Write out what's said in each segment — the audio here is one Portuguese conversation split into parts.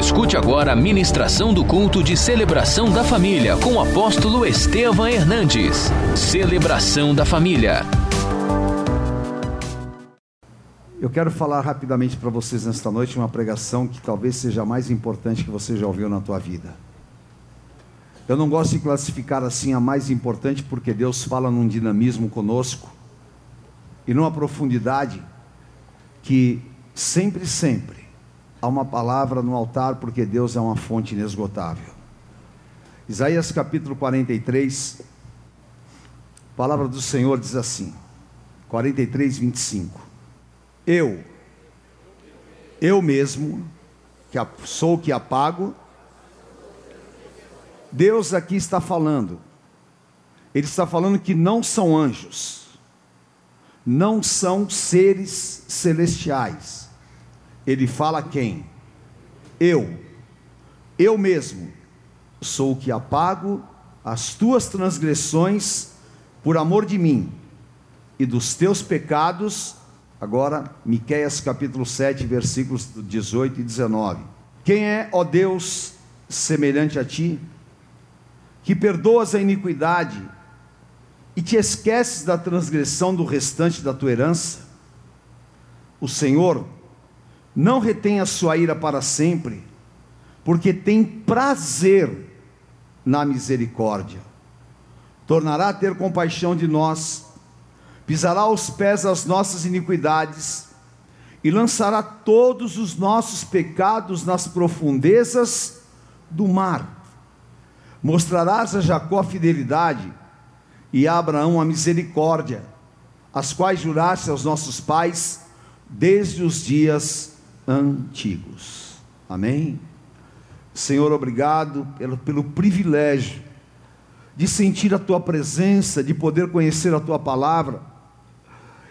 Escute agora a ministração do culto de celebração da família com o apóstolo Estevam Hernandes. Celebração da família. Eu quero falar rapidamente para vocês nesta noite uma pregação que talvez seja a mais importante que você já ouviu na tua vida. Eu não gosto de classificar assim a mais importante porque Deus fala num dinamismo conosco e numa profundidade que sempre, sempre há uma palavra no altar porque Deus é uma fonte inesgotável. Isaías capítulo 43, a palavra do Senhor diz assim, 43, 25. Eu, eu mesmo, que sou o que apago, Deus aqui está falando, Ele está falando que não são anjos, não são seres celestiais. Ele fala quem? Eu, eu mesmo, sou o que apago as tuas transgressões por amor de mim, e dos teus pecados Agora, Miqueias capítulo 7, versículos 18 e 19. Quem é, ó Deus, semelhante a ti, que perdoas a iniquidade e te esqueces da transgressão do restante da tua herança? O Senhor não retém a sua ira para sempre, porque tem prazer na misericórdia. Tornará a ter compaixão de nós pisará aos pés as nossas iniquidades e lançará todos os nossos pecados nas profundezas do mar. Mostrarás a Jacó a fidelidade e a Abraão a misericórdia, as quais juraste aos nossos pais desde os dias antigos. Amém? Senhor, obrigado pelo, pelo privilégio de sentir a tua presença, de poder conhecer a tua palavra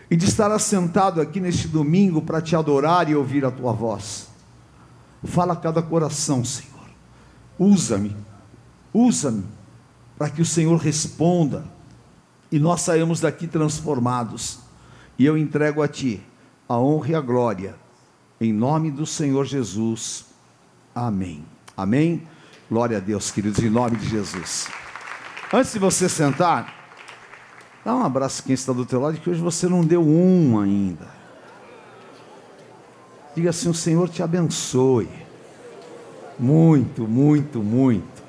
e de estar assentado aqui neste domingo para te adorar e ouvir a tua voz. Fala a cada coração, Senhor. Usa-me, usa-me, para que o Senhor responda e nós saímos daqui transformados. E eu entrego a Ti a honra e a glória, em nome do Senhor Jesus. Amém. Amém. Glória a Deus, queridos, em nome de Jesus. Antes de você sentar, Dá um abraço quem está do teu lado, que hoje você não deu um ainda. Diga assim: o Senhor te abençoe. Muito, muito, muito.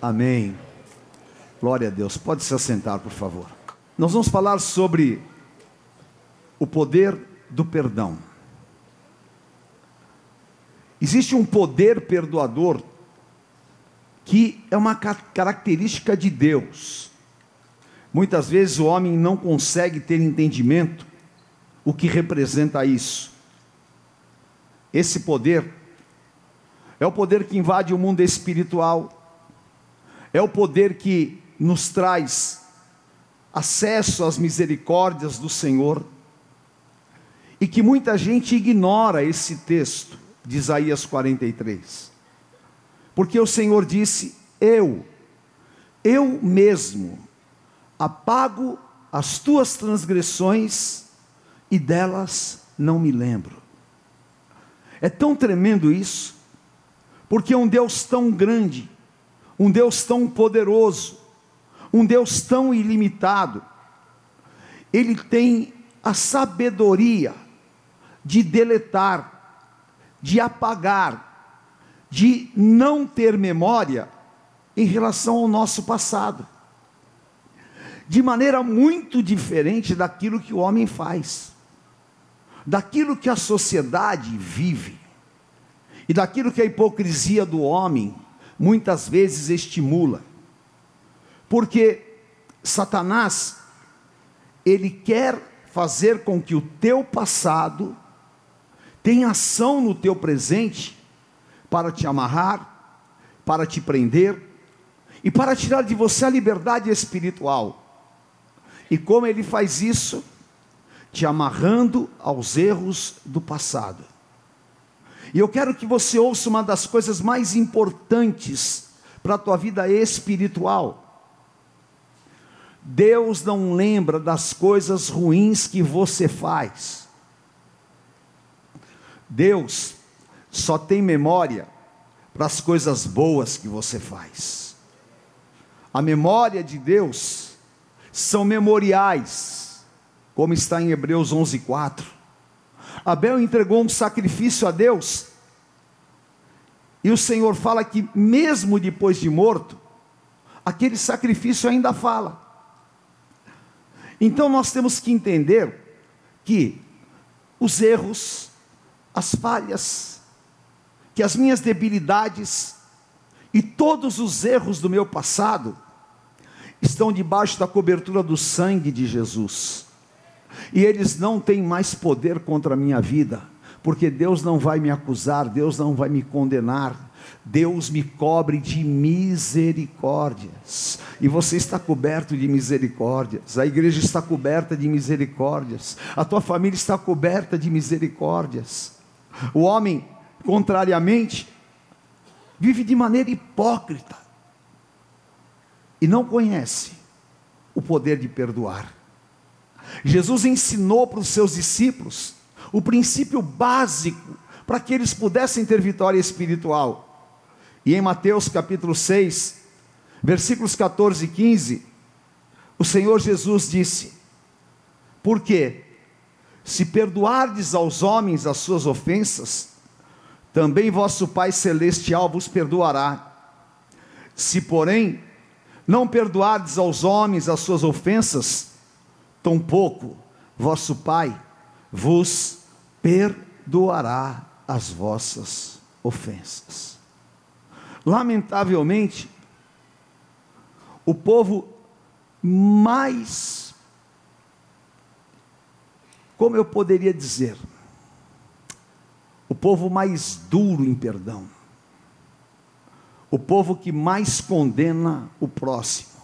Amém. Glória a Deus. Pode se assentar, por favor. Nós vamos falar sobre o poder do perdão. Existe um poder perdoador que é uma característica de Deus. Muitas vezes o homem não consegue ter entendimento o que representa isso. Esse poder é o poder que invade o mundo espiritual, é o poder que nos traz acesso às misericórdias do Senhor, e que muita gente ignora esse texto de Isaías 43, porque o Senhor disse: Eu, eu mesmo apago as tuas transgressões e delas não me lembro. É tão tremendo isso, porque é um Deus tão grande, um Deus tão poderoso, um Deus tão ilimitado, ele tem a sabedoria de deletar, de apagar, de não ter memória em relação ao nosso passado de maneira muito diferente daquilo que o homem faz, daquilo que a sociedade vive, e daquilo que a hipocrisia do homem muitas vezes estimula. Porque Satanás, ele quer fazer com que o teu passado tenha ação no teu presente para te amarrar, para te prender e para tirar de você a liberdade espiritual. E como ele faz isso? Te amarrando aos erros do passado. E eu quero que você ouça uma das coisas mais importantes para a tua vida espiritual. Deus não lembra das coisas ruins que você faz. Deus só tem memória para as coisas boas que você faz. A memória de Deus são memoriais, como está em Hebreus 11:4. Abel entregou um sacrifício a Deus, e o Senhor fala que mesmo depois de morto, aquele sacrifício ainda fala. Então nós temos que entender que os erros, as falhas, que as minhas debilidades e todos os erros do meu passado estão debaixo da cobertura do sangue de Jesus. E eles não têm mais poder contra a minha vida, porque Deus não vai me acusar, Deus não vai me condenar, Deus me cobre de misericórdias, e você está coberto de misericórdias, a igreja está coberta de misericórdias, a tua família está coberta de misericórdias. O homem, contrariamente, vive de maneira hipócrita e não conhece o poder de perdoar. Jesus ensinou para os seus discípulos o princípio básico para que eles pudessem ter vitória espiritual. E em Mateus capítulo 6, versículos 14 e 15, o Senhor Jesus disse: Porque se perdoardes aos homens as suas ofensas, também vosso Pai celestial vos perdoará. Se, porém, não perdoardes aos homens as suas ofensas, tampouco vosso Pai vos perdoará as vossas ofensas. Lamentavelmente, o povo mais, como eu poderia dizer, o povo mais duro em perdão, o povo que mais condena o próximo,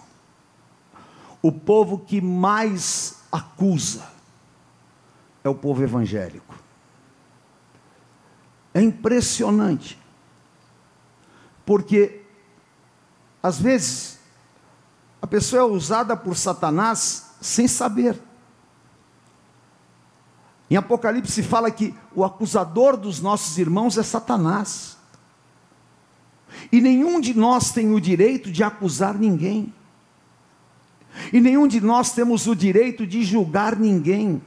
o povo que mais acusa, é o povo evangélico. É impressionante porque, às vezes, a pessoa é usada por Satanás sem saber. Em Apocalipse fala que o acusador dos nossos irmãos é Satanás. E nenhum de nós tem o direito de acusar ninguém. E nenhum de nós temos o direito de julgar ninguém.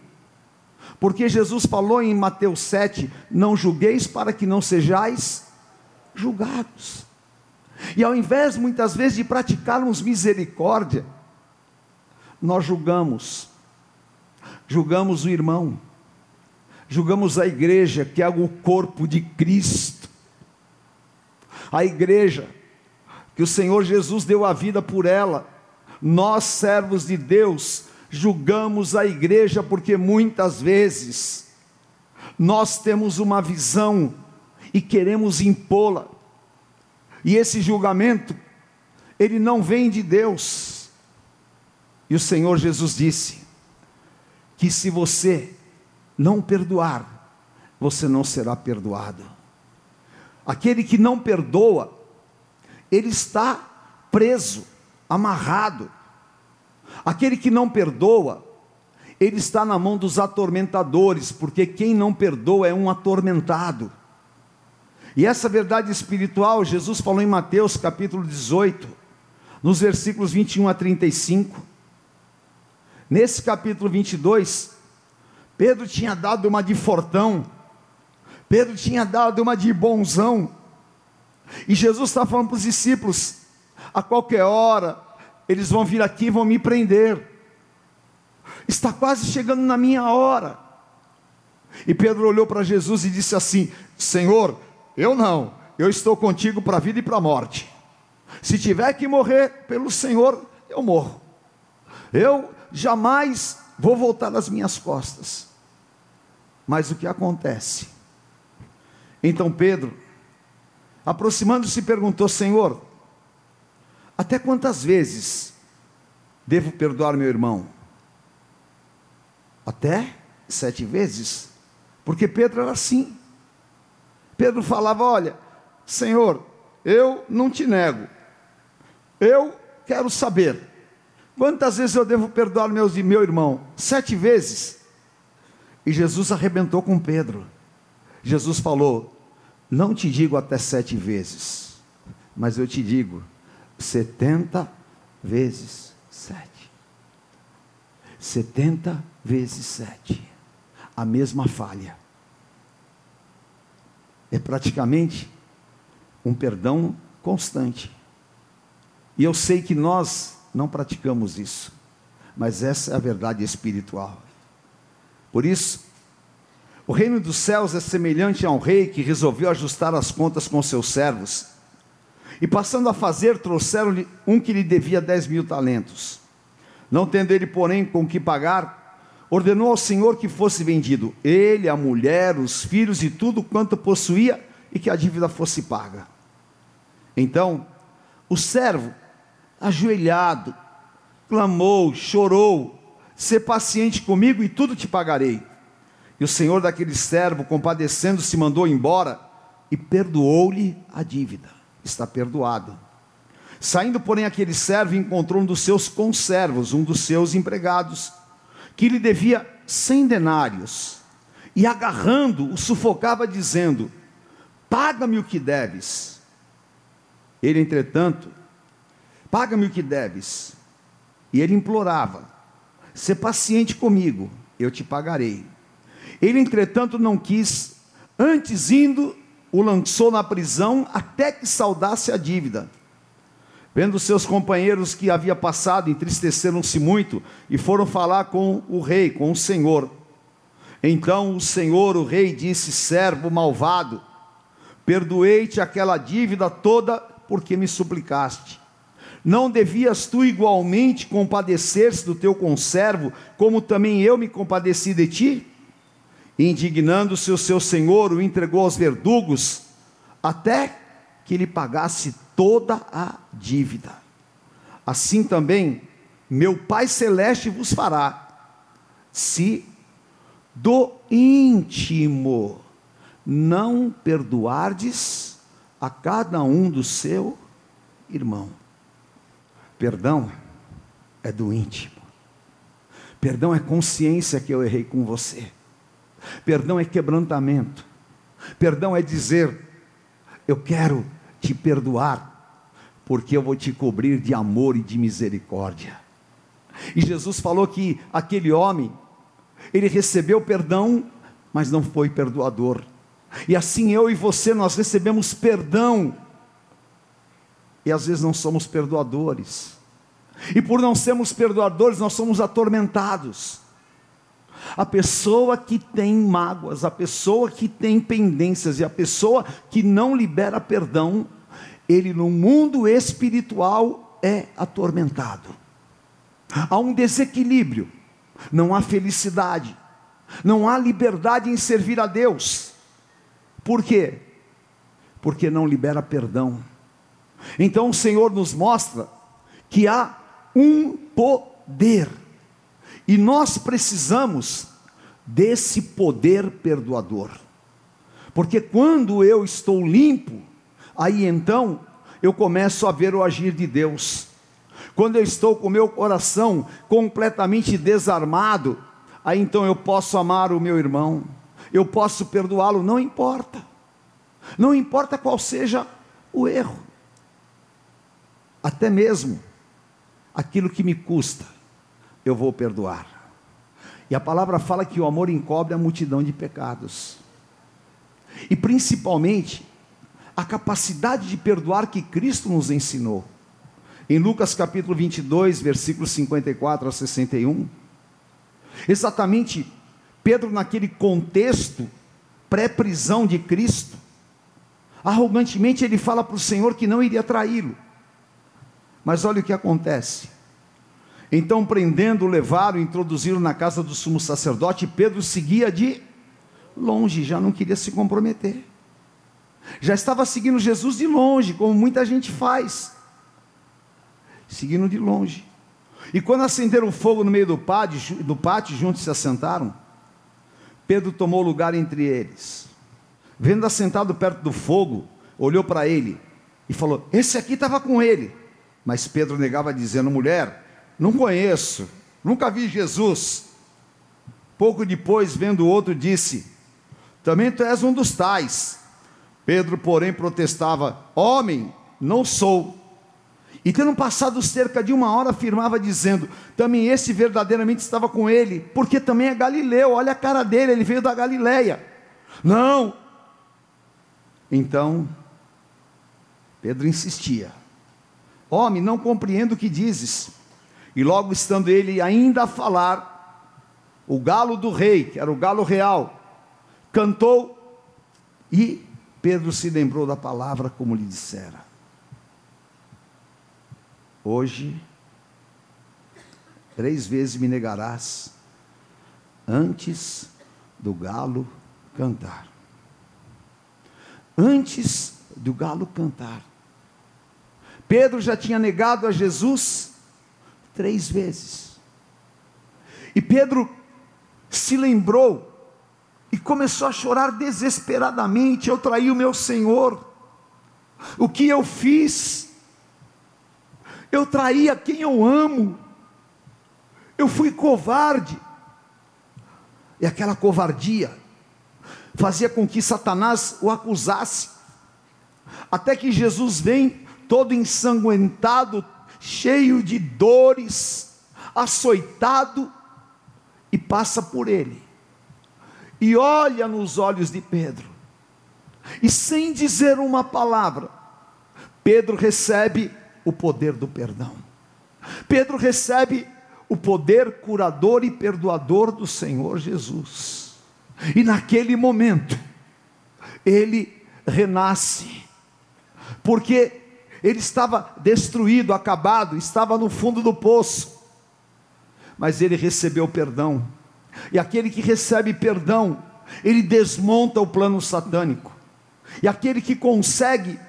Porque Jesus falou em Mateus 7: Não julgueis para que não sejais julgados. E ao invés, muitas vezes, de praticarmos misericórdia, nós julgamos, julgamos o irmão, julgamos a igreja, que é o corpo de Cristo, a igreja, que o Senhor Jesus deu a vida por ela, nós, servos de Deus, julgamos a igreja porque muitas vezes nós temos uma visão e queremos impô-la, e esse julgamento, ele não vem de Deus. E o Senhor Jesus disse que se você não perdoar, você não será perdoado. Aquele que não perdoa, ele está preso, amarrado. Aquele que não perdoa, ele está na mão dos atormentadores, porque quem não perdoa é um atormentado. E essa verdade espiritual, Jesus falou em Mateus capítulo 18, nos versículos 21 a 35. Nesse capítulo 22, Pedro tinha dado uma de fortão, Pedro tinha dado uma de bonzão, e Jesus está falando para os discípulos: a qualquer hora, eles vão vir aqui e vão me prender, está quase chegando na minha hora. E Pedro olhou para Jesus e disse assim: Senhor, eu não, eu estou contigo para a vida e para a morte. Se tiver que morrer pelo Senhor, eu morro. Eu jamais vou voltar nas minhas costas. Mas o que acontece? Então Pedro, aproximando-se, perguntou: Senhor, até quantas vezes devo perdoar meu irmão? Até sete vezes? Porque Pedro era assim. Pedro falava: Olha, Senhor, eu não te nego, eu quero saber, quantas vezes eu devo perdoar meus, meu irmão? Sete vezes. E Jesus arrebentou com Pedro. Jesus falou: Não te digo até sete vezes, mas eu te digo setenta vezes sete. Setenta vezes sete. A mesma falha. É praticamente um perdão constante. E eu sei que nós não praticamos isso, mas essa é a verdade espiritual. Por isso, o reino dos céus é semelhante a um rei que resolveu ajustar as contas com seus servos. E passando a fazer, trouxeram-lhe um que lhe devia dez mil talentos. Não tendo ele, porém, com que pagar, ordenou ao Senhor que fosse vendido, ele, a mulher, os filhos e tudo quanto possuía, e que a dívida fosse paga. Então, o servo, ajoelhado, clamou, chorou: "Se paciente comigo e tudo te pagarei. E o senhor daquele servo, compadecendo-se, mandou embora e perdoou-lhe a dívida. Está perdoado. Saindo, porém, aquele servo encontrou um dos seus conservos, um dos seus empregados, que lhe devia cem denários. E agarrando, o sufocava, dizendo: Paga-me o que deves. Ele, entretanto, paga-me o que deves. E ele implorava: Sê paciente comigo, eu te pagarei. Ele, entretanto, não quis, antes indo, o lançou na prisão até que saudasse a dívida. Vendo seus companheiros que havia passado, entristeceram-se muito e foram falar com o rei, com o senhor. Então o senhor, o rei, disse: Servo malvado, perdoei-te aquela dívida toda porque me suplicaste. Não devias tu igualmente compadecer-se do teu conservo, como também eu me compadeci de ti? Indignando-se o seu senhor, o entregou aos verdugos, até que lhe pagasse toda a dívida. Assim também, meu Pai Celeste vos fará, se do íntimo não perdoardes a cada um do seu irmão. Perdão é do íntimo. Perdão é consciência que eu errei com você. Perdão é quebrantamento. Perdão é dizer: Eu quero te perdoar, porque eu vou te cobrir de amor e de misericórdia. E Jesus falou que aquele homem, ele recebeu perdão, mas não foi perdoador. E assim eu e você, nós recebemos perdão, e às vezes não somos perdoadores. E por não sermos perdoadores, nós somos atormentados. A pessoa que tem mágoas, a pessoa que tem pendências e a pessoa que não libera perdão, ele no mundo espiritual é atormentado. Há um desequilíbrio, não há felicidade, não há liberdade em servir a Deus. Por quê? Porque não libera perdão. Então o Senhor nos mostra que há um poder e nós precisamos desse poder perdoador. Porque quando eu estou limpo, aí então eu começo a ver o agir de Deus. Quando eu estou com meu coração completamente desarmado, aí então eu posso amar o meu irmão, eu posso perdoá-lo, não importa. Não importa qual seja o erro. Até mesmo aquilo que me custa eu vou perdoar. E a palavra fala que o amor encobre a multidão de pecados. E principalmente, a capacidade de perdoar que Cristo nos ensinou. Em Lucas capítulo 22, versículos 54 a 61. Exatamente, Pedro, naquele contexto pré-prisão de Cristo, arrogantemente ele fala para o Senhor que não iria traí-lo. Mas olha o que acontece. Então, prendendo, levaram, introduziram na casa do sumo sacerdote, Pedro seguia de longe, já não queria se comprometer. Já estava seguindo Jesus de longe, como muita gente faz. Seguindo de longe. E quando acenderam fogo no meio do pátio, do pátio, juntos se assentaram, Pedro tomou lugar entre eles. Vendo assentado perto do fogo, olhou para ele e falou: Esse aqui estava com ele. Mas Pedro negava, dizendo: Mulher, não conheço, nunca vi Jesus. Pouco depois, vendo o outro, disse: Também tu és um dos tais. Pedro, porém, protestava: Homem, não sou. E tendo passado cerca de uma hora, afirmava, dizendo: Também esse verdadeiramente estava com ele, porque também é Galileu, olha a cara dele, ele veio da Galileia. Não. Então, Pedro insistia: Homem, não compreendo o que dizes. E logo estando ele ainda a falar, o galo do rei, que era o galo real, cantou e Pedro se lembrou da palavra como lhe dissera. Hoje, três vezes me negarás antes do galo cantar. Antes do galo cantar. Pedro já tinha negado a Jesus três vezes. E Pedro se lembrou e começou a chorar desesperadamente. Eu traí o meu Senhor. O que eu fiz? Eu traí a quem eu amo. Eu fui covarde. E aquela covardia fazia com que Satanás o acusasse. Até que Jesus vem todo ensanguentado, cheio de dores, açoitado, e passa por ele, e olha nos olhos de Pedro, e sem dizer uma palavra, Pedro recebe o poder do perdão, Pedro recebe o poder curador e perdoador do Senhor Jesus, e naquele momento, ele renasce, porque ele estava destruído, acabado, estava no fundo do poço, mas ele recebeu perdão, e aquele que recebe perdão, ele desmonta o plano satânico, e aquele que consegue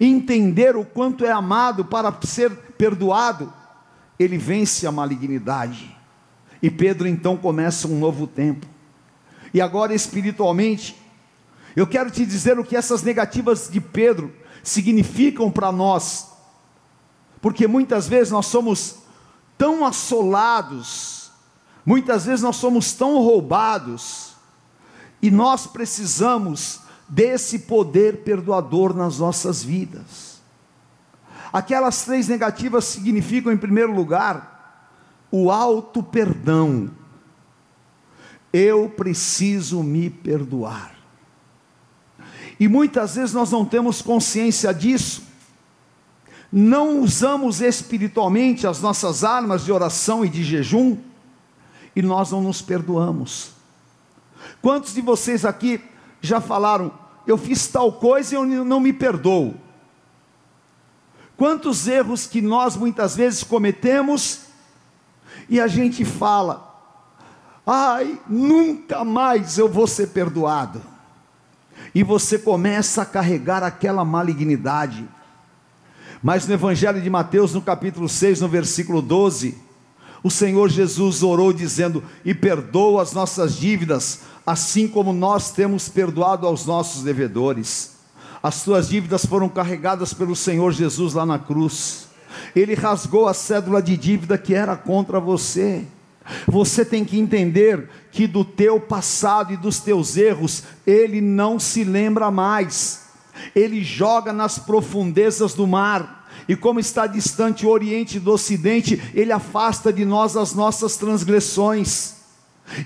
entender o quanto é amado para ser perdoado, ele vence a malignidade. E Pedro então começa um novo tempo. E agora espiritualmente, eu quero te dizer o que essas negativas de Pedro significam para nós, porque muitas vezes nós somos tão assolados, muitas vezes nós somos tão roubados, e nós precisamos desse poder perdoador nas nossas vidas. Aquelas três negativas significam, em primeiro lugar, o alto perdão. Eu preciso me perdoar. E muitas vezes nós não temos consciência disso, não usamos espiritualmente as nossas armas de oração e de jejum, e nós não nos perdoamos. Quantos de vocês aqui já falaram, eu fiz tal coisa e eu não me perdoo? Quantos erros que nós muitas vezes cometemos e a gente fala, ai, nunca mais eu vou ser perdoado e você começa a carregar aquela malignidade. Mas no Evangelho de Mateus, no capítulo 6, no versículo 12, o Senhor Jesus orou dizendo: E perdoa as nossas dívidas, assim como nós temos perdoado aos nossos devedores. As tuas dívidas foram carregadas pelo Senhor Jesus lá na cruz. Ele rasgou a cédula de dívida que era contra você. Você tem que entender que do teu passado e dos teus erros, ele não se lembra mais. Ele joga nas profundezas do mar. E como está distante o Oriente do Ocidente, ele afasta de nós as nossas transgressões.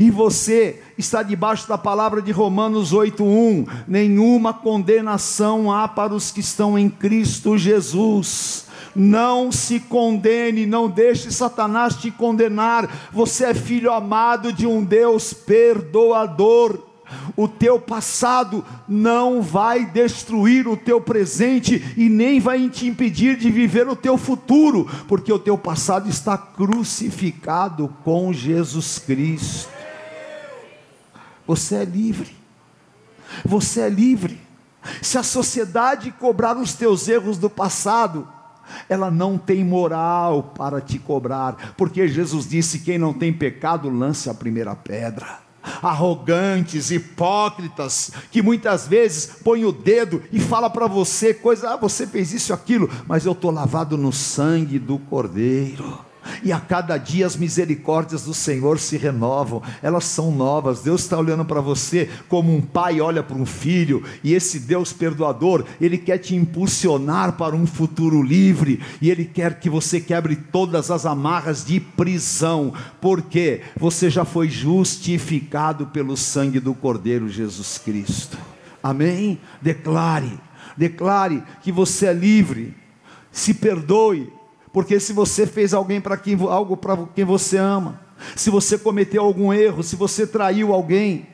E você está debaixo da palavra de Romanos 8:1, nenhuma condenação há para os que estão em Cristo Jesus. Não se condene, não deixe Satanás te condenar. Você é filho amado de um Deus perdoador. O teu passado não vai destruir o teu presente e nem vai te impedir de viver o teu futuro, porque o teu passado está crucificado com Jesus Cristo. Você é livre. Você é livre. Se a sociedade cobrar os teus erros do passado, ela não tem moral para te cobrar, porque Jesus disse: quem não tem pecado, lance a primeira pedra. Arrogantes, hipócritas, que muitas vezes põe o dedo e fala para você coisa, ah, você fez isso aquilo, mas eu estou lavado no sangue do Cordeiro. E a cada dia as misericórdias do Senhor se renovam, elas são novas. Deus está olhando para você como um pai olha para um filho, e esse Deus perdoador, ele quer te impulsionar para um futuro livre, e ele quer que você quebre todas as amarras de prisão, porque você já foi justificado pelo sangue do Cordeiro Jesus Cristo. Amém? Declare, declare que você é livre. Se perdoe, porque se você fez alguém para quem algo para quem você ama, se você cometeu algum erro, se você traiu alguém,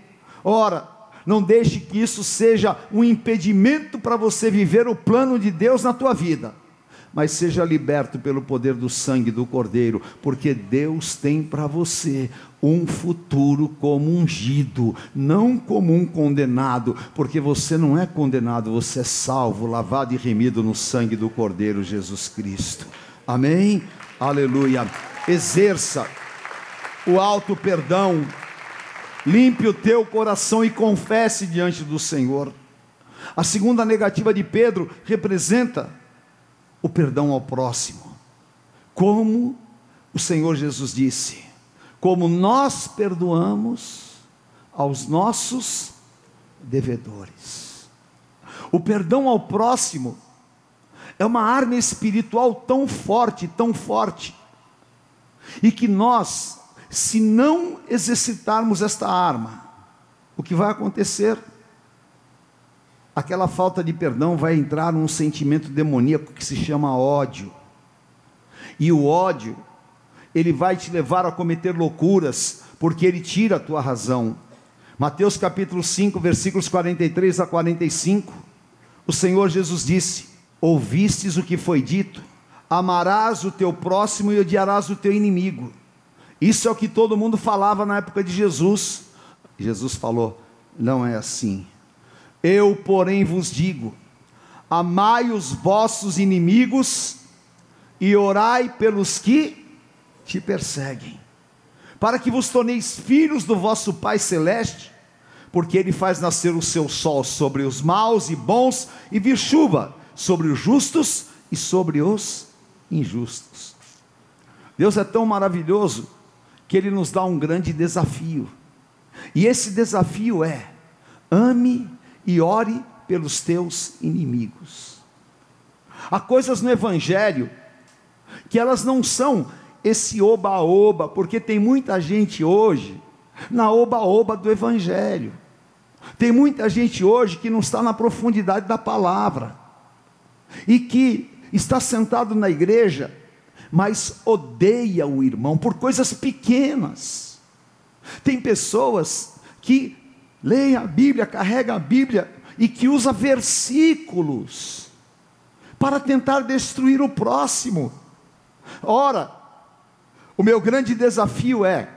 ora, não deixe que isso seja um impedimento para você viver o plano de Deus na tua vida. Mas seja liberto pelo poder do sangue do Cordeiro, porque Deus tem para você um futuro como ungido, não como um condenado, porque você não é condenado, você é salvo, lavado e remido no sangue do Cordeiro Jesus Cristo. Amém? Aleluia. Exerça o alto perdão. Limpe o teu coração e confesse diante do Senhor. A segunda negativa de Pedro representa o perdão ao próximo. Como o Senhor Jesus disse: como nós perdoamos aos nossos devedores. O perdão ao próximo é uma arma espiritual tão forte, tão forte, e que nós, se não exercitarmos esta arma, o que vai acontecer? Aquela falta de perdão vai entrar num sentimento demoníaco que se chama ódio. E o ódio, ele vai te levar a cometer loucuras, porque ele tira a tua razão. Mateus capítulo 5, versículos 43 a 45. O Senhor Jesus disse: Ouvistes o que foi dito: amarás o teu próximo e odiarás o teu inimigo. Isso é o que todo mundo falava na época de Jesus. Jesus falou: não é assim. Eu, porém, vos digo: amai os vossos inimigos e orai pelos que te perseguem, para que vos torneis filhos do vosso Pai Celeste, porque Ele faz nascer o seu sol sobre os maus e bons e vir chuva sobre os justos e sobre os injustos. Deus é tão maravilhoso que Ele nos dá um grande desafio, e esse desafio é: ame e ore pelos teus inimigos. Há coisas no Evangelho que elas não são esse oba-oba, porque tem muita gente hoje na oba-oba do Evangelho. Tem muita gente hoje que não está na profundidade da palavra e que está sentado na igreja, mas odeia o irmão por coisas pequenas. Tem pessoas que leem a Bíblia, carregam a Bíblia e que usa versículos para tentar destruir o próximo. Ora, o meu grande desafio é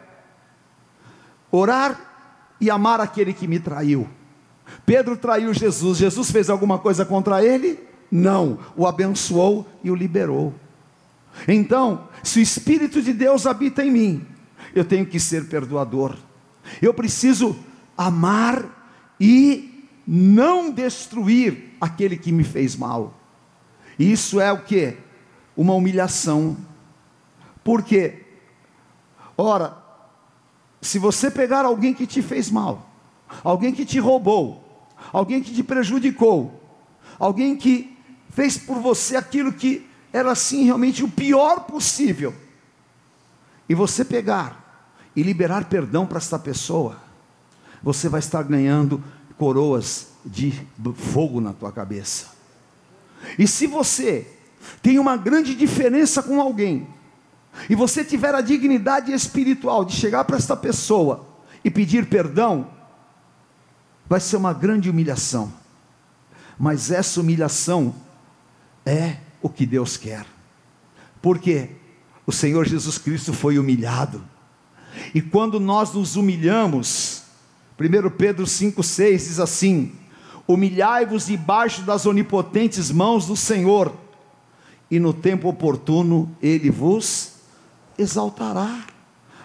orar e amar aquele que me traiu. Pedro traiu Jesus, Jesus fez alguma coisa contra ele? Não, o abençoou e o liberou. Então, se o Espírito de Deus habita em mim, eu tenho que ser perdoador. Eu preciso amar e não destruir aquele que me fez mal. Isso é o que? Uma humilhação. Por quê? Ora, se você pegar alguém que te fez mal, alguém que te roubou, alguém que te prejudicou, alguém que fez por você aquilo que era assim realmente o pior possível, e você pegar e liberar perdão para esta pessoa, você vai estar ganhando coroas de fogo na tua cabeça. E se você tem uma grande diferença com alguém, e você tiver a dignidade espiritual de chegar para esta pessoa e pedir perdão, vai ser uma grande humilhação. Mas essa humilhação é o que Deus quer. Porque o Senhor Jesus Cristo foi humilhado. E quando nós nos humilhamos, 1 Pedro 5,6 diz assim: Humilhai-vos debaixo das onipotentes mãos do Senhor, e no tempo oportuno ele vos exaltará.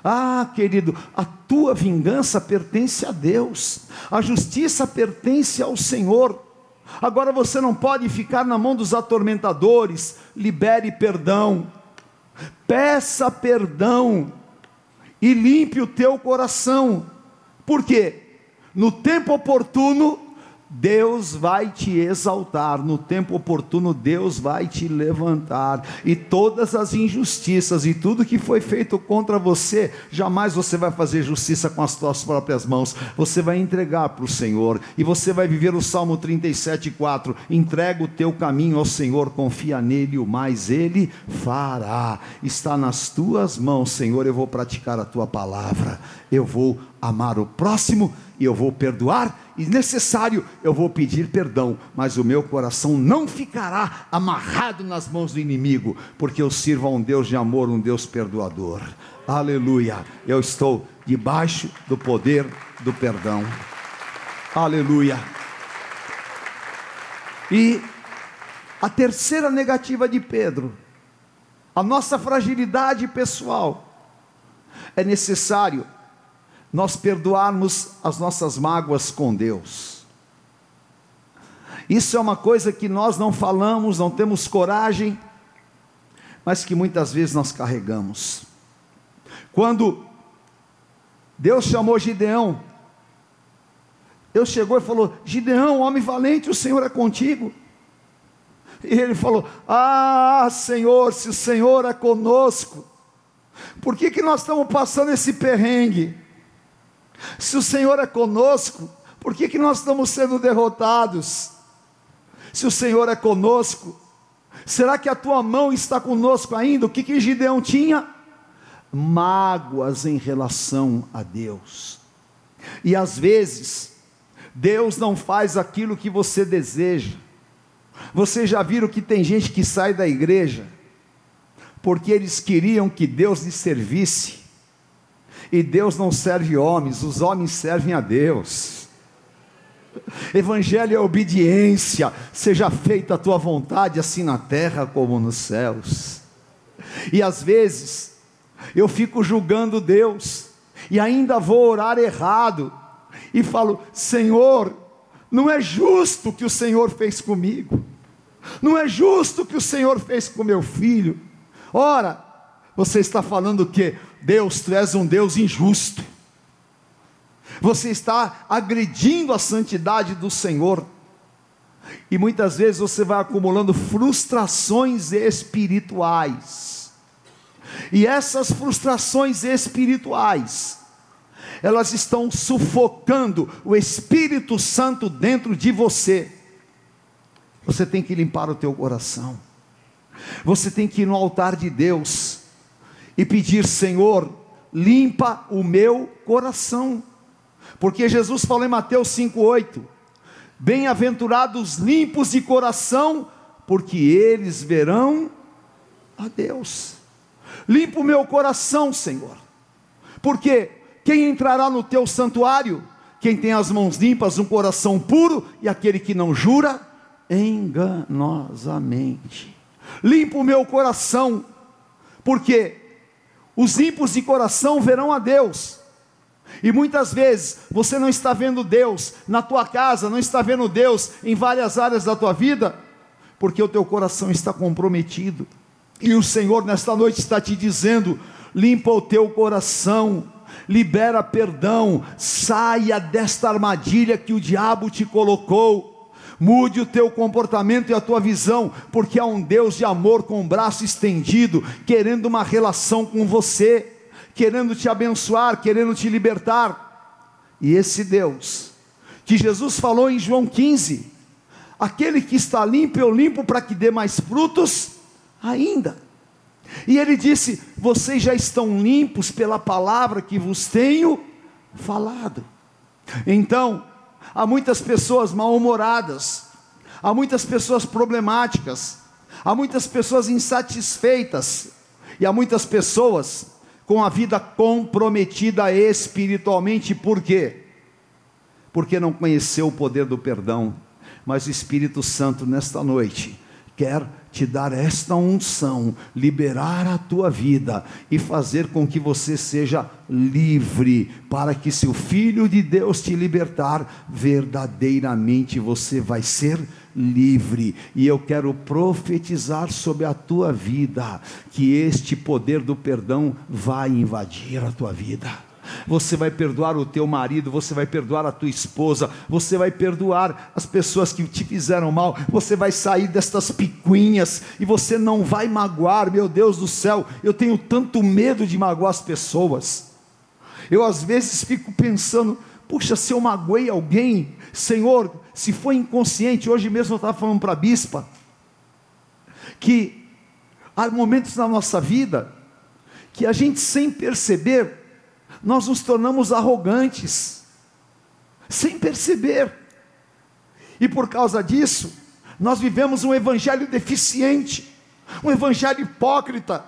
Ah, querido, a tua vingança pertence a Deus, a justiça pertence ao Senhor. Agora você não pode ficar na mão dos atormentadores, libere perdão. peça perdão e limpe o teu coração, porque no tempo oportuno Deus vai te exaltar, no tempo oportuno Deus vai te levantar, e todas as injustiças e tudo que foi feito contra você, jamais você vai fazer justiça com as suas próprias mãos, você vai entregar para o Senhor, e você vai viver o Salmo 37,4: entrega o teu caminho ao Senhor, confia nele, o mais ele fará, está nas tuas mãos, Senhor. Eu vou praticar a tua palavra, eu vou amar o próximo e eu vou perdoar, e necessário, eu vou pedir perdão, mas o meu coração não ficará amarrado nas mãos do inimigo, porque eu sirvo a um Deus de amor, um Deus perdoador. Aleluia! Eu estou debaixo do poder do perdão. Aleluia! E a terceira negativa de Pedro, a nossa fragilidade pessoal, é necessário nós perdoarmos as nossas mágoas com Deus. Isso é uma coisa que nós não falamos, não temos coragem, mas que muitas vezes nós carregamos. Quando Deus chamou Gideão, Deus chegou e falou: Gideão, homem valente, o Senhor é contigo. E ele falou: Ah, Senhor, se o Senhor é conosco, por que, que nós estamos passando esse perrengue? Se o Senhor é conosco, por que, que nós estamos sendo derrotados? Se o Senhor é conosco, será que a tua mão está conosco ainda? O que, que Gideão tinha? Mágoas em relação a Deus. E às vezes, Deus não faz aquilo que você deseja. Vocês já viram que tem gente que sai da igreja porque eles queriam que Deus lhe servisse e Deus não serve homens, os homens servem a Deus. Evangelho é obediência, seja feita a tua vontade, assim na terra como nos céus. E às vezes, eu fico julgando Deus, e ainda vou orar errado, e falo: Senhor, não é justo o que o Senhor fez comigo, não é justo o que o Senhor fez com meu filho. Ora, você está falando que Deus, tu és um Deus injusto. Você está agredindo a santidade do Senhor. E muitas vezes você vai acumulando frustrações espirituais. E essas frustrações espirituais, elas estão sufocando o Espírito Santo dentro de você. Você tem que limpar o teu coração. Você tem que ir no altar de Deus e pedir: Senhor, limpa o meu coração. Porque Jesus falou em Mateus 5,8: Bem-aventurados limpos de coração, porque eles verão a Deus. Limpa o meu coração, Senhor, porque quem entrará no teu santuário? Quem tem as mãos limpas, um coração puro e aquele que não jura enganosamente. Limpa o meu coração, porque os ímpios de coração verão a Deus. E muitas vezes você não está vendo Deus na tua casa, não está vendo Deus em várias áreas da tua vida, porque o teu coração está comprometido. E o Senhor nesta noite está te dizendo: limpa o teu coração, libera perdão, saia desta armadilha que o diabo te colocou. Mude o teu comportamento e a tua visão, porque há um Deus de amor com o braço estendido, querendo uma relação com você, querendo te abençoar, querendo te libertar. E esse Deus, que Jesus falou em João 15: aquele que está limpo, eu limpo para que dê mais frutos ainda. E ele disse: Vocês já estão limpos pela palavra que vos tenho falado. Então, há muitas pessoas mal-humoradas, há muitas pessoas problemáticas, há muitas pessoas insatisfeitas, e há muitas pessoas com a vida comprometida espiritualmente, por quê? Porque não conheceu o poder do perdão, mas o Espírito Santo nesta noite quer te dar esta unção, liberar a tua vida e fazer com que você seja livre, para que se o Filho de Deus te libertar, verdadeiramente você vai ser livre. E eu quero profetizar sobre a tua vida que este poder do perdão vai invadir a tua vida você vai perdoar o teu marido, você vai perdoar a tua esposa, você vai perdoar as pessoas que te fizeram mal, você vai sair destas picuinhas e você não vai magoar, meu Deus do céu, eu tenho tanto medo de magoar as pessoas. Eu às vezes fico pensando, puxa, se eu magoei alguém, Senhor, se foi inconsciente, hoje mesmo eu estava falando para a bispa, que há momentos na nossa vida que a gente sem perceber nós nos tornamos arrogantes, sem perceber, e por causa disso, nós vivemos um evangelho deficiente, um evangelho hipócrita,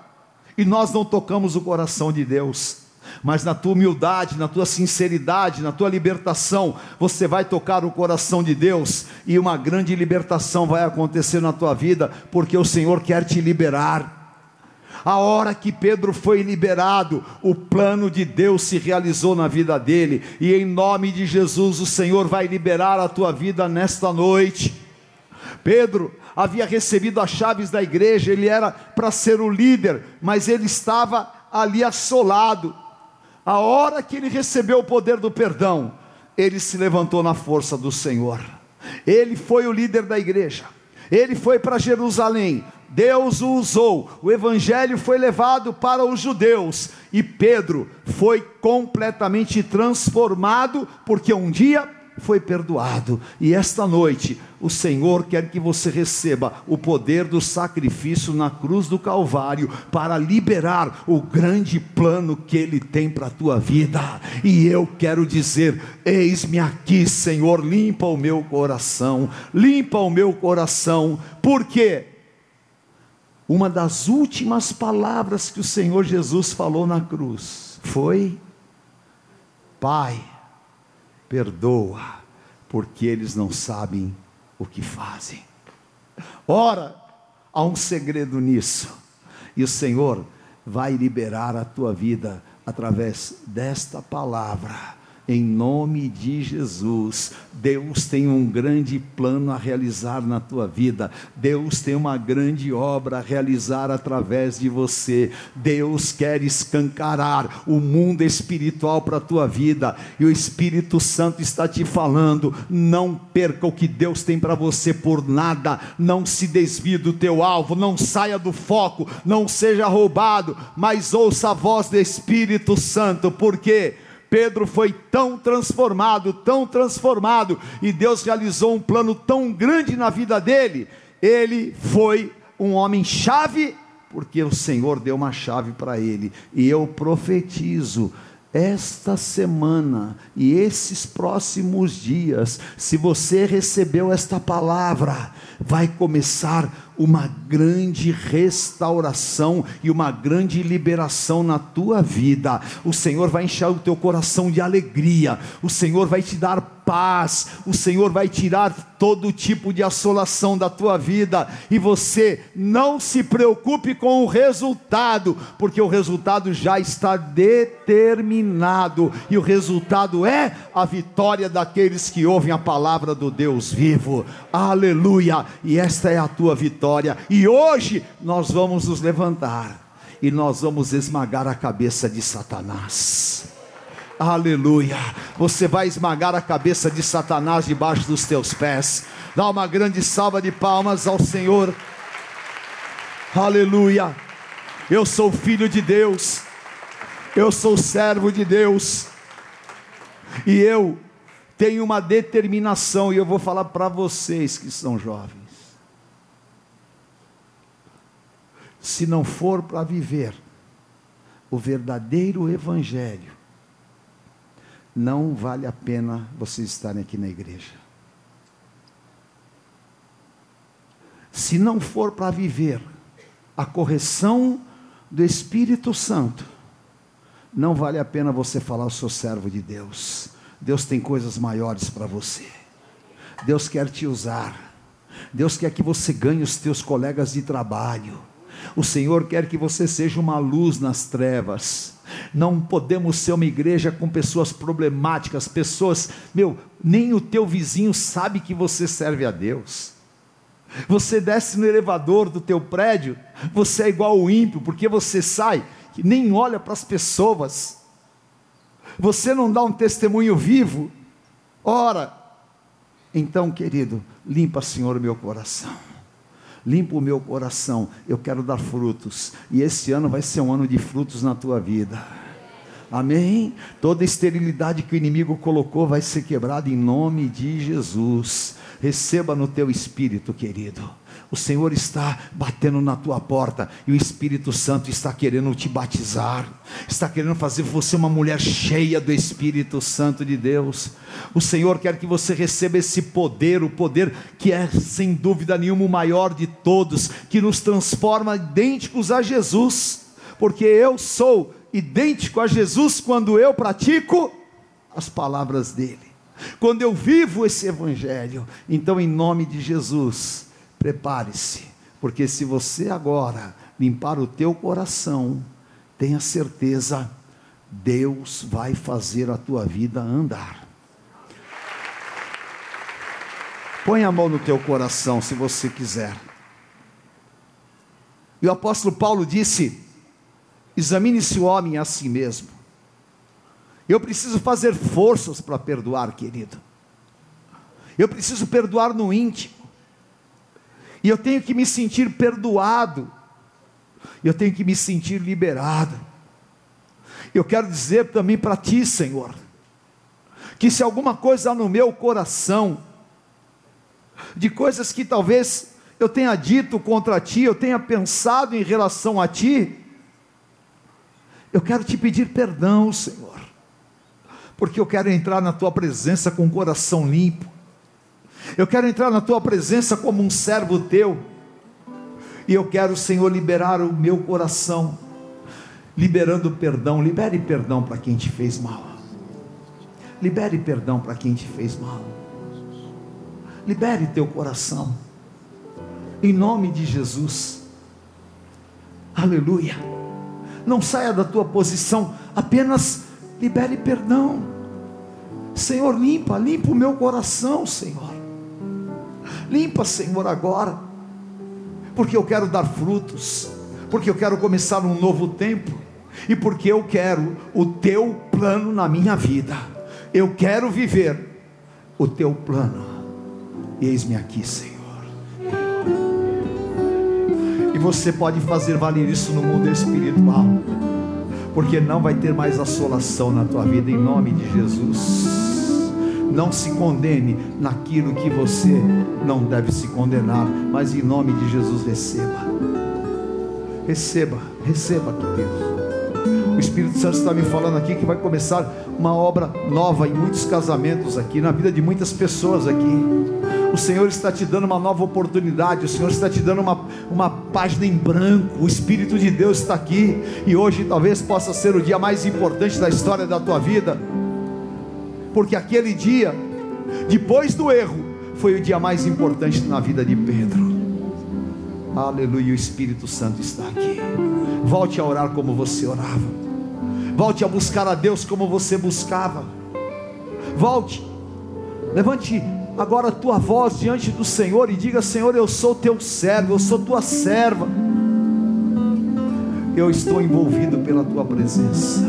e nós não tocamos o coração de Deus. Mas na tua humildade, na tua sinceridade, na tua libertação, você vai tocar o coração de Deus e uma grande libertação vai acontecer na tua vida, porque o Senhor quer te liberar. A hora que Pedro foi liberado, o plano de Deus se realizou na vida dele, e em nome de Jesus, o Senhor vai liberar a tua vida nesta noite. Pedro havia recebido as chaves da igreja, ele era para ser o líder, mas ele estava ali assolado. A hora que ele recebeu o poder do perdão, ele se levantou na força do Senhor. Ele foi o líder da igreja. Ele foi para Jerusalém, Deus o usou, o evangelho foi levado para os judeus e Pedro foi completamente transformado, porque um dia foi perdoado. E esta noite, o Senhor quer que você receba o poder do sacrifício na cruz do Calvário para liberar o grande plano que Ele tem para a tua vida. E eu quero dizer: eis-me aqui, Senhor, limpa o meu coração, limpa o meu coração, porque uma das últimas palavras que o Senhor Jesus falou na cruz foi: Pai, perdoa, porque eles não sabem o que fazem. Ora, há um segredo nisso, e o Senhor vai liberar a tua vida através desta palavra em nome de Jesus. Deus tem um grande plano a realizar na tua vida. Deus tem uma grande obra a realizar através de você. Deus quer escancarar o mundo espiritual para a tua vida. E o Espírito Santo está te falando: não perca o que Deus tem para você por nada. Não se desvie do teu alvo, não saia do foco, não seja roubado, mas ouça a voz do Espírito Santo, porque Pedro foi tão transformado, tão transformado, e Deus realizou um plano tão grande na vida dele. Ele foi um homem-chave, porque o Senhor deu uma chave para ele, e eu profetizo esta semana e esses próximos dias, se você recebeu esta palavra, vai começar uma grande restauração e uma grande liberação na tua vida. O Senhor vai encher o teu coração de alegria, o Senhor vai te dar paz, o Senhor vai tirar todo tipo de assolação da tua vida, e você não se preocupe com o resultado, porque o resultado já está determinado, e o resultado é a vitória daqueles que ouvem a palavra do Deus vivo. Aleluia! E esta é a tua vitória, e hoje nós vamos nos levantar e nós vamos esmagar a cabeça de Satanás. Aleluia. Você vai esmagar a cabeça de Satanás debaixo dos teus pés. Dá uma grande salva de palmas ao Senhor. Aleluia. Eu sou filho de Deus. Eu sou servo de Deus. E eu tenho uma determinação e eu vou falar para vocês que são jovens. Se não for para viver o verdadeiro evangelho, não vale a pena vocês estarem aqui na igreja. Se não for para viver a correção do Espírito Santo, não vale a pena você falar, eu sou servo de Deus. Deus tem coisas maiores para você. Deus quer te usar. Deus quer que você ganhe os teus colegas de trabalho. O Senhor quer que você seja uma luz nas trevas. Não podemos ser uma igreja com pessoas problemáticas, pessoas, meu, nem o teu vizinho sabe que você serve a Deus. Você desce no elevador do teu prédio, você é igual o ímpio, porque você sai, nem olha para as pessoas. Você não dá um testemunho vivo. Ora, então, querido, limpa, Senhor, meu coração. Limpa o meu coração. Eu quero dar frutos. E esse ano vai ser um ano de frutos na tua vida. Amém? Toda esterilidade que o inimigo colocou vai ser quebrada em nome de Jesus. Receba no teu espírito, querido. O Senhor está batendo na tua porta e o Espírito Santo está querendo te batizar, está querendo fazer você uma mulher cheia do Espírito Santo de Deus. O Senhor quer que você receba esse poder, o poder que é sem dúvida nenhuma o maior de todos, que nos transforma idênticos a Jesus, porque eu sou idêntico a Jesus quando eu pratico as palavras dele. Quando eu vivo esse evangelho, então em nome de Jesus, prepare-se, porque se você agora limpar o teu coração, tenha certeza, Deus vai fazer a tua vida andar. Põe a mão no teu coração se você quiser. E o apóstolo Paulo disse: examine-se o homem a si mesmo. Eu preciso fazer forças para perdoar, querido. Eu preciso perdoar no íntimo. E eu tenho que me sentir perdoado. Eu tenho que me sentir liberado. Eu quero dizer também para ti, Senhor, que se alguma coisa no meu coração, de coisas que talvez eu tenha dito contra ti, eu tenha pensado em relação a ti, eu quero te pedir perdão, Senhor, porque eu quero entrar na tua presença com o coração limpo, eu quero entrar na tua presença como um servo teu. E eu quero, Senhor, liberar o meu coração, liberando perdão. Libere perdão para quem te fez mal. Libere perdão para quem te fez mal. Libere teu coração. Em nome de Jesus. Aleluia. Não saia da tua posição, apenas libere perdão. Senhor, limpa, limpa o meu coração, Senhor. Limpa, Senhor, agora, porque eu quero dar frutos, porque eu quero começar um novo tempo, e porque eu quero o teu plano na minha vida. Eu quero viver o teu plano. Eis-me aqui, Senhor. E você pode fazer valer isso no mundo espiritual, porque não vai ter mais assolação na tua vida, em nome de Jesus não se condene naquilo que você não deve se condenar, mas em nome de Jesus receba. Receba, receba, querido. O Espírito Santo está me falando aqui que vai começar uma obra nova em muitos casamentos aqui, na vida de muitas pessoas aqui. O Senhor está te dando uma nova oportunidade, o Senhor está te dando uma, uma página em branco, o Espírito de Deus está aqui, e hoje talvez possa ser o dia mais importante da história da tua vida porque aquele dia, depois do erro, foi o dia mais importante na vida de Pedro. Aleluia, o Espírito Santo está aqui. Volte a orar como você orava. Volte a buscar a Deus como você buscava. Volte. Levante agora a tua voz diante do Senhor e diga: Senhor, eu sou teu servo, eu sou tua serva. Eu estou envolvido pela tua presença.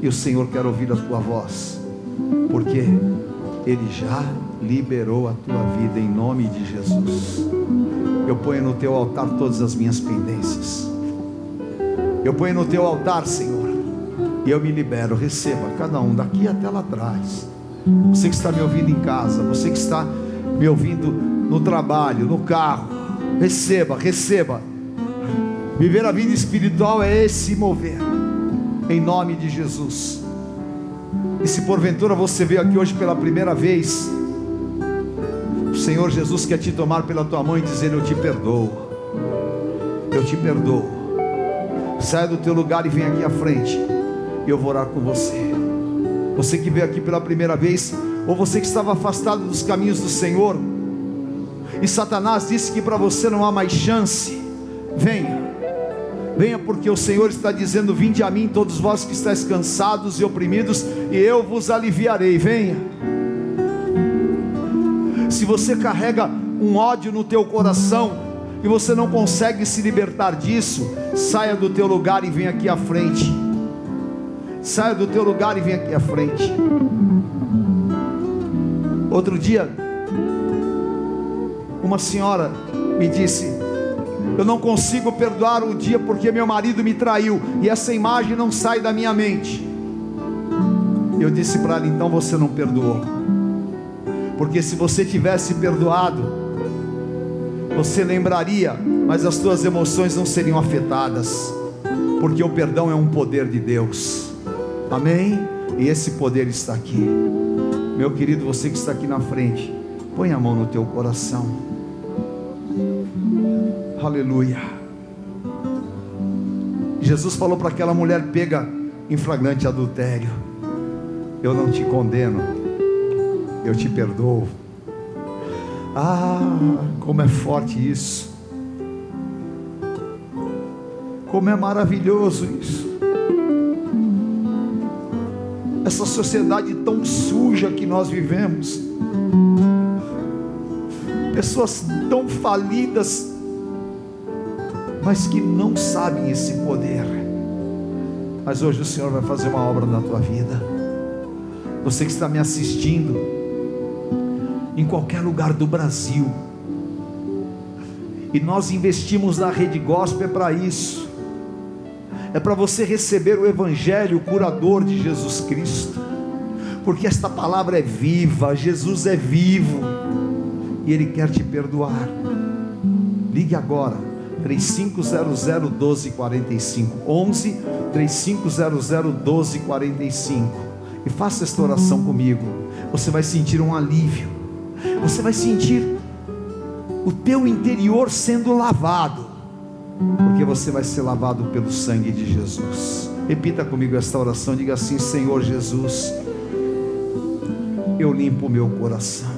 E o Senhor quer ouvir a tua voz porque Ele já liberou a tua vida em nome de Jesus. Eu ponho no teu altar todas as minhas pendências. Eu ponho no teu altar, Senhor, e eu me libero. Receba cada um daqui até lá atrás. Você que está me ouvindo em casa, você que está me ouvindo no trabalho, no carro, receba, receba. Viver a vida espiritual é esse mover, em nome de Jesus. E se porventura você veio aqui hoje pela primeira vez, o Senhor Jesus quer te tomar pela tua mão e dizer: Eu te perdoo, eu te perdoo. Saia do teu lugar e vem aqui à frente, e eu vou orar com você. Você que veio aqui pela primeira vez, ou você que estava afastado dos caminhos do Senhor, e Satanás disse que para você não há mais chance, venha. Venha porque o Senhor está dizendo: Vinde a mim, todos vós que estáis cansados e oprimidos, e eu vos aliviarei. Venha. Se você carrega um ódio no teu coração e você não consegue se libertar disso, saia do teu lugar e venha aqui à frente. Saia do teu lugar e venha aqui à frente. Outro dia, uma senhora me disse: Eu não consigo perdoar o dia porque meu marido me traiu e essa imagem não sai da minha mente. Eu disse para ela: Então você não perdoou, porque se você tivesse perdoado, você lembraria, mas as suas emoções não seriam afetadas, porque o perdão é um poder de Deus. Amém? E esse poder está aqui. Meu querido, você que está aqui na frente, põe a mão no teu coração. Aleluia. Jesus falou para aquela mulher pega em flagrante adultério: Eu não te condeno, eu te perdoo. Ah, como é forte isso. Como é maravilhoso isso. Essa sociedade tão suja que nós vivemos. Pessoas tão falidas mas que não sabem esse poder. Mas hoje o Senhor vai fazer uma obra na tua vida. Você que está me assistindo, em qualquer lugar do Brasil, e nós investimos na rede gospel para isso, é para você receber o Evangelho curador de Jesus Cristo, porque esta palavra é viva, Jesus é vivo, e Ele quer te perdoar. Ligue agora 3500 1245 11 3500 1245 e faça esta oração comigo. Você vai sentir um alívio. Você vai sentir o teu interior sendo lavado, porque você vai ser lavado pelo sangue de Jesus. Repita comigo esta oração, diga assim: Senhor Jesus, eu limpo o meu coração.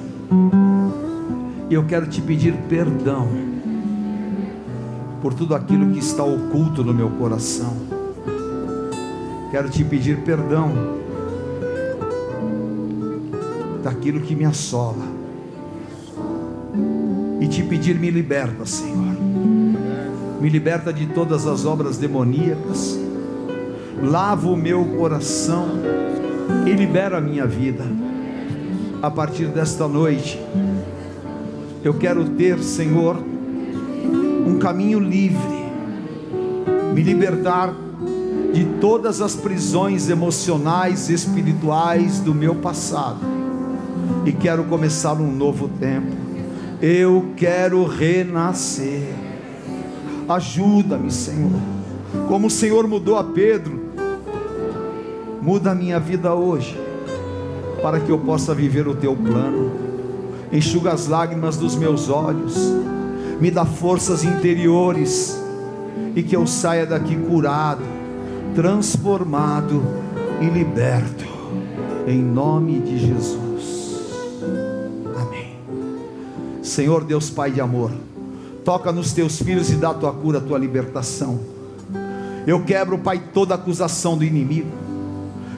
E eu quero te pedir perdão por tudo aquilo que está oculto no meu coração. Quero te pedir perdão daquilo que me assola e te pedir me liberta, Senhor. Me liberta de todas as obras demoníacas. Lava o meu coração e libera a minha vida. A partir desta noite, eu quero ter, Senhor, um caminho livre, me libertar de todas as prisões emocionais e espirituais do meu passado, e quero começar um novo tempo. Eu quero renascer. Ajuda-me, Senhor. Como o Senhor mudou a Pedro, muda a minha vida hoje, para que eu possa viver o teu plano. Enxuga as lágrimas dos meus olhos me dá forças interiores e que eu saia daqui curado, transformado e liberto, em nome de Jesus. Amém. Senhor Deus Pai de amor, toca nos teus filhos e dá a tua cura, a tua libertação. Eu quebro, Pai, toda acusação do inimigo.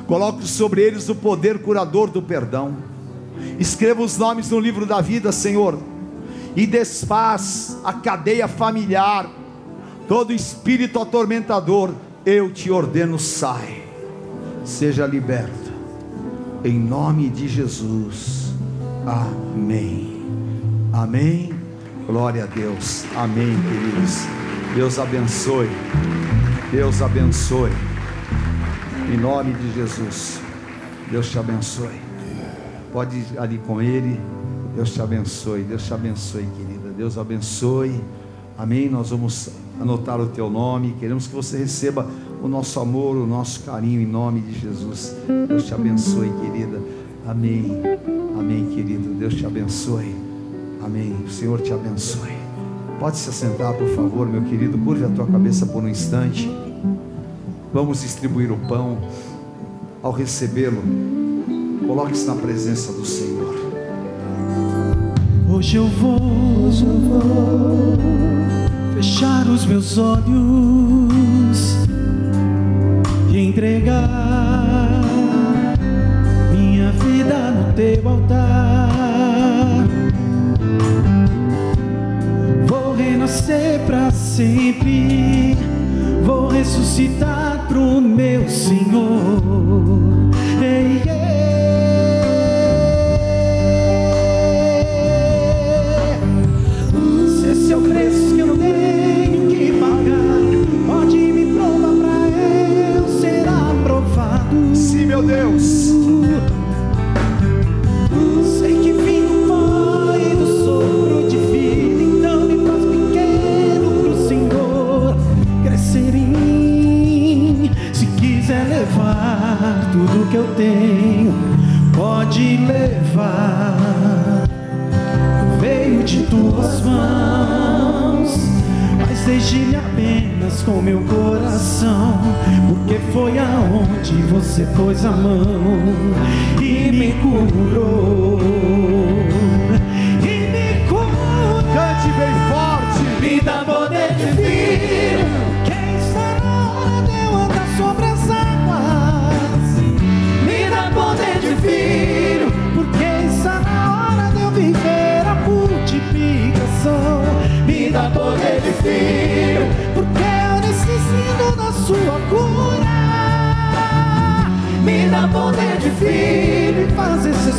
Coloco sobre eles o poder curador do perdão. Escreva os nomes no livro da vida, Senhor e desfaz a cadeia familiar, todo espírito atormentador, eu te ordeno, sai, seja liberto, em nome de Jesus, amém, amém, glória a Deus, amém, queridos, Deus abençoe, Deus abençoe, em nome de Jesus, Deus te abençoe, pode ir ali com Ele. Deus te abençoe, Deus te abençoe, querida. Deus abençoe. Amém. Nós vamos anotar o teu nome. Queremos que você receba o nosso amor, o nosso carinho em nome de Jesus. Deus te abençoe, querida. Amém. Amém, querido. Deus te abençoe. Amém. O Senhor te abençoe. Pode se assentar, por favor, meu querido. Curve a tua cabeça por um instante. Vamos distribuir o pão. Ao recebê-lo, coloque-se na presença do Senhor. Hoje eu vou, Hoje eu vou fechar os meus olhos e entregar minha vida no teu altar. Vou renascer para sempre, vou ressuscitar pro meu Senhor. Que eu tenho, pode levar. Veio de tuas mãos, mas deixe-me apenas com meu coração, porque foi aonde você pôs a mão e me curou.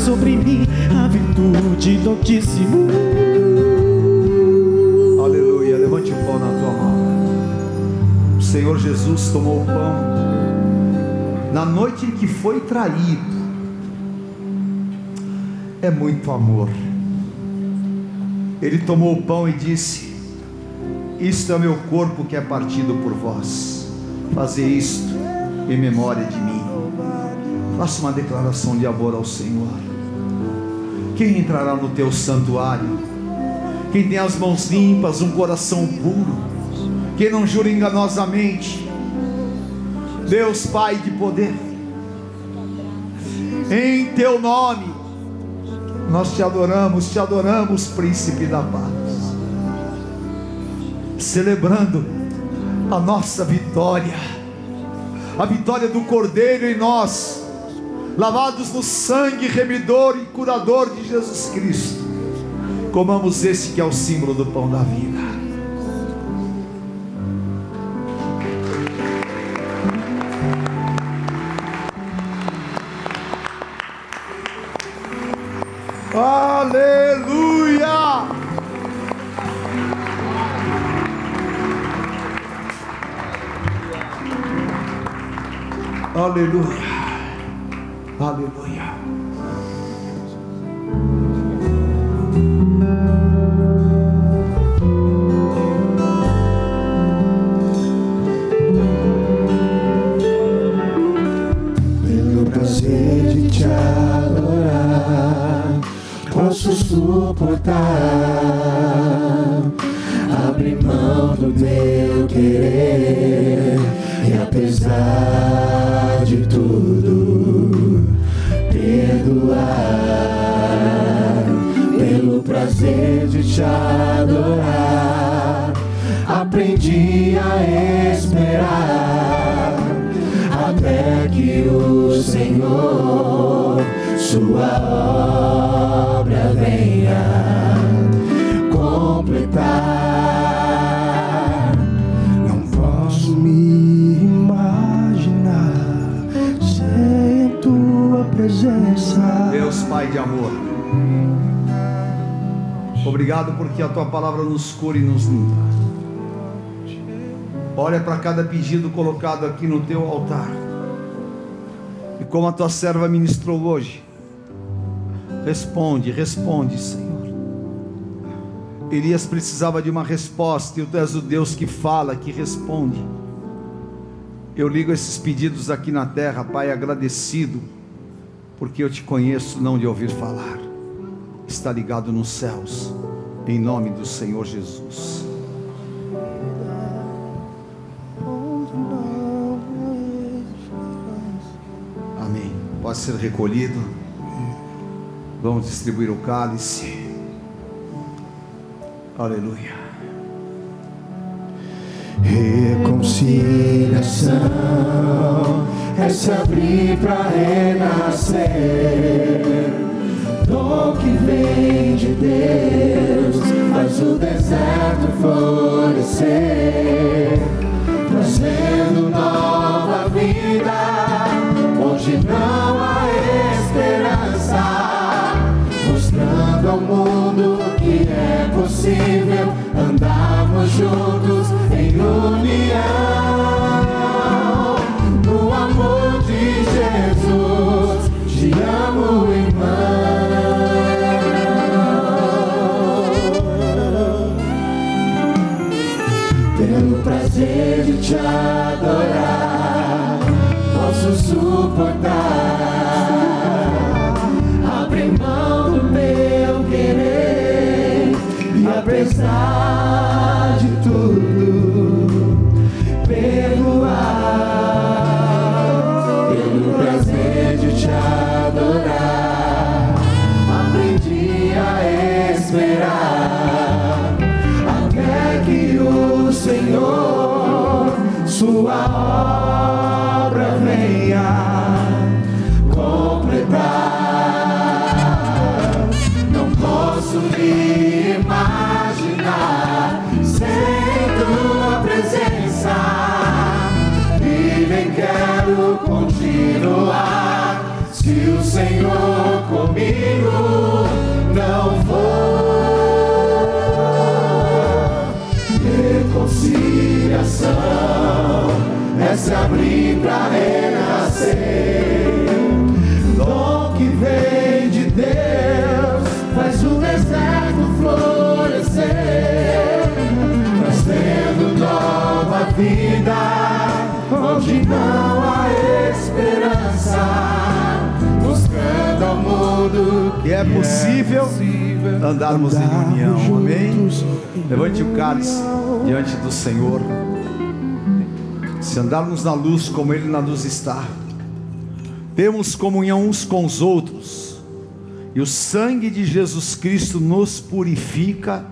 Sobre mim a virtude do Altíssimo. Aleluia. Levante o pão na tua mão. O Senhor Jesus tomou o pão na noite em que foi traído. É muito amor. Ele tomou o pão e disse: Isto é meu corpo que é partido por vós. Fazer isto em memória de mim. Faça uma declaração de amor ao Senhor. Quem entrará no teu santuário? Quem tem as mãos limpas, um coração puro, quem não jura enganosamente, Deus Pai de poder, em teu nome, nós te adoramos, te adoramos, Príncipe da Paz, celebrando a nossa vitória, a vitória do Cordeiro em nós, lavados no sangue remidor e curador de Jesus Cristo comamos esse que é o símbolo do pão da vida. Aleluia! Aleluia! Nos cura e nos limpa. Olha para cada pedido colocado aqui no teu altar. E como a tua serva ministrou hoje. Responde, responde, Senhor. Elias precisava de uma resposta, e tu és o Deus que fala, que responde. Eu ligo esses pedidos aqui na terra, Pai, agradecido, porque eu te conheço não de ouvir falar. Está ligado nos céus, em nome do Senhor Jesus. Amém. Pode ser recolhido. Vamos distribuir o cálice. Aleluia. Reconciliação é se abrir para renascer. Dom que vem de Deus faz o deserto florescer, trazendo nova vida onde não há esperança, mostrando ao mundo que é possível andarmos juntos em união. Senhor, sua para renascer. Dom que vem de Deus faz o deserto florescer, trazendo nova vida onde não há esperança, mostrando ao mundo Que é possível andarmos em união. Amém? Levante o cálice diante do Senhor. Se andarmos na luz como Ele na luz está, temos comunhão uns com os outros, e o sangue de Jesus Cristo nos purifica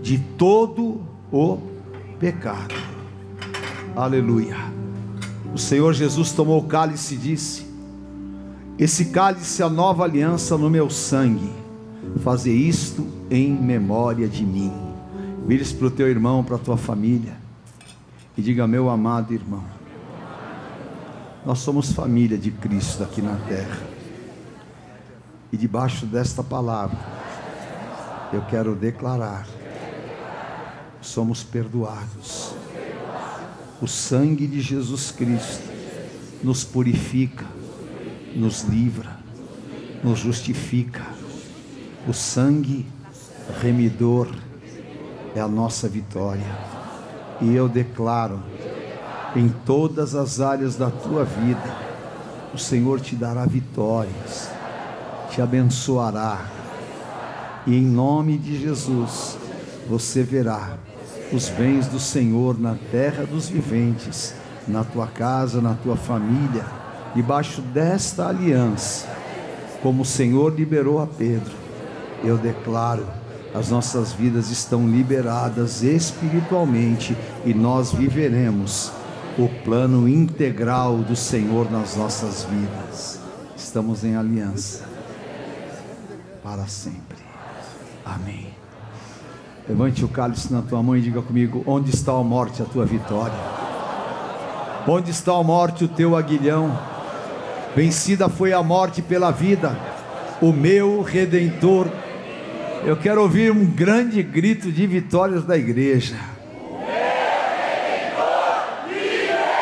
de todo o pecado. Aleluia. O Senhor Jesus tomou o cálice e disse: Esse cálice é a nova aliança no meu sangue. Fazer isto em memória de mim. Vires para o teu irmão, para a tua família, e diga: Meu amado irmão, nós somos família de Cristo aqui na terra, e debaixo desta palavra, eu quero declarar: somos perdoados. O sangue de Jesus Cristo nos purifica, nos livra, nos justifica. O sangue remidor é a nossa vitória. E eu declaro, em todas as áreas da tua vida, o Senhor te dará vitórias, te abençoará. E em nome de Jesus, você verá os bens do Senhor na terra dos viventes, na tua casa, na tua família, debaixo desta aliança, como o Senhor liberou a Pedro. Eu declaro, as nossas vidas estão liberadas espiritualmente e nós viveremos o plano integral do Senhor nas nossas vidas. Estamos em aliança para sempre. Amém. Levante o cálice na tua mão e diga comigo: onde está a morte, a tua vitória? Onde está a morte, o teu aguilhão? Vencida foi a morte pela vida, o meu redentor. Eu quero ouvir um grande grito de vitórias da igreja.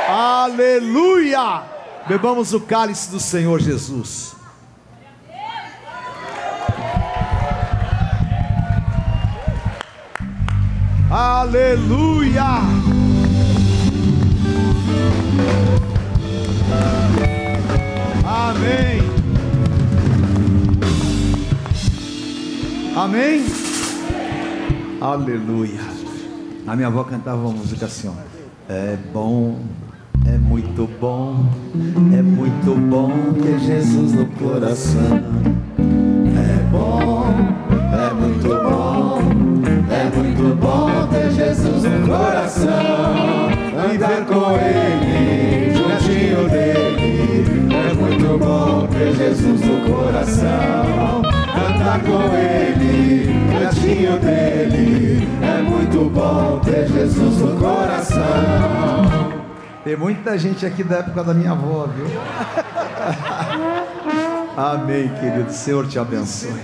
Aleluia! Bebamos o cálice do Senhor Jesus. Aleluia! Amém. Aleluia. A minha avó cantava uma música assim. É bom, é muito bom, é muito bom ter Jesus no coração. É bom, é muito bom, é muito bom ter Jesus no coração. Andar com Ele, juntinho dele. É muito bom ter Jesus no coração. Andar com Ele, juntinho dele. É muito bom ter Jesus no coração. Tem muita gente aqui da época da minha avó, viu? Amém, querido. Senhor te abençoe.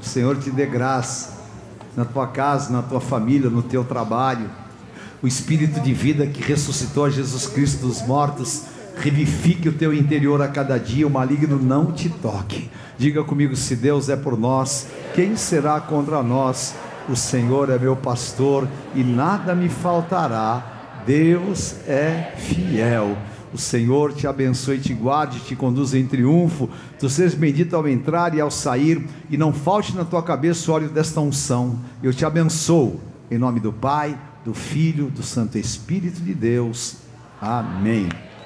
O Senhor te dê graça na tua casa, na tua família, no teu trabalho. O espírito de vida que ressuscitou a Jesus Cristo dos mortos, revifique o teu interior a cada dia, o maligno não te toque. Diga comigo: se Deus é por nós, quem será contra nós? O Senhor é meu pastor e nada me faltará. Deus é fiel. O Senhor te abençoe, te guarde, te conduza em triunfo. Tu sejas bendito ao entrar e ao sair, e não falte na tua cabeça o óleo desta unção. Eu te abençoo, em nome do Pai, do Filho, do Santo Espírito de Deus. Amém.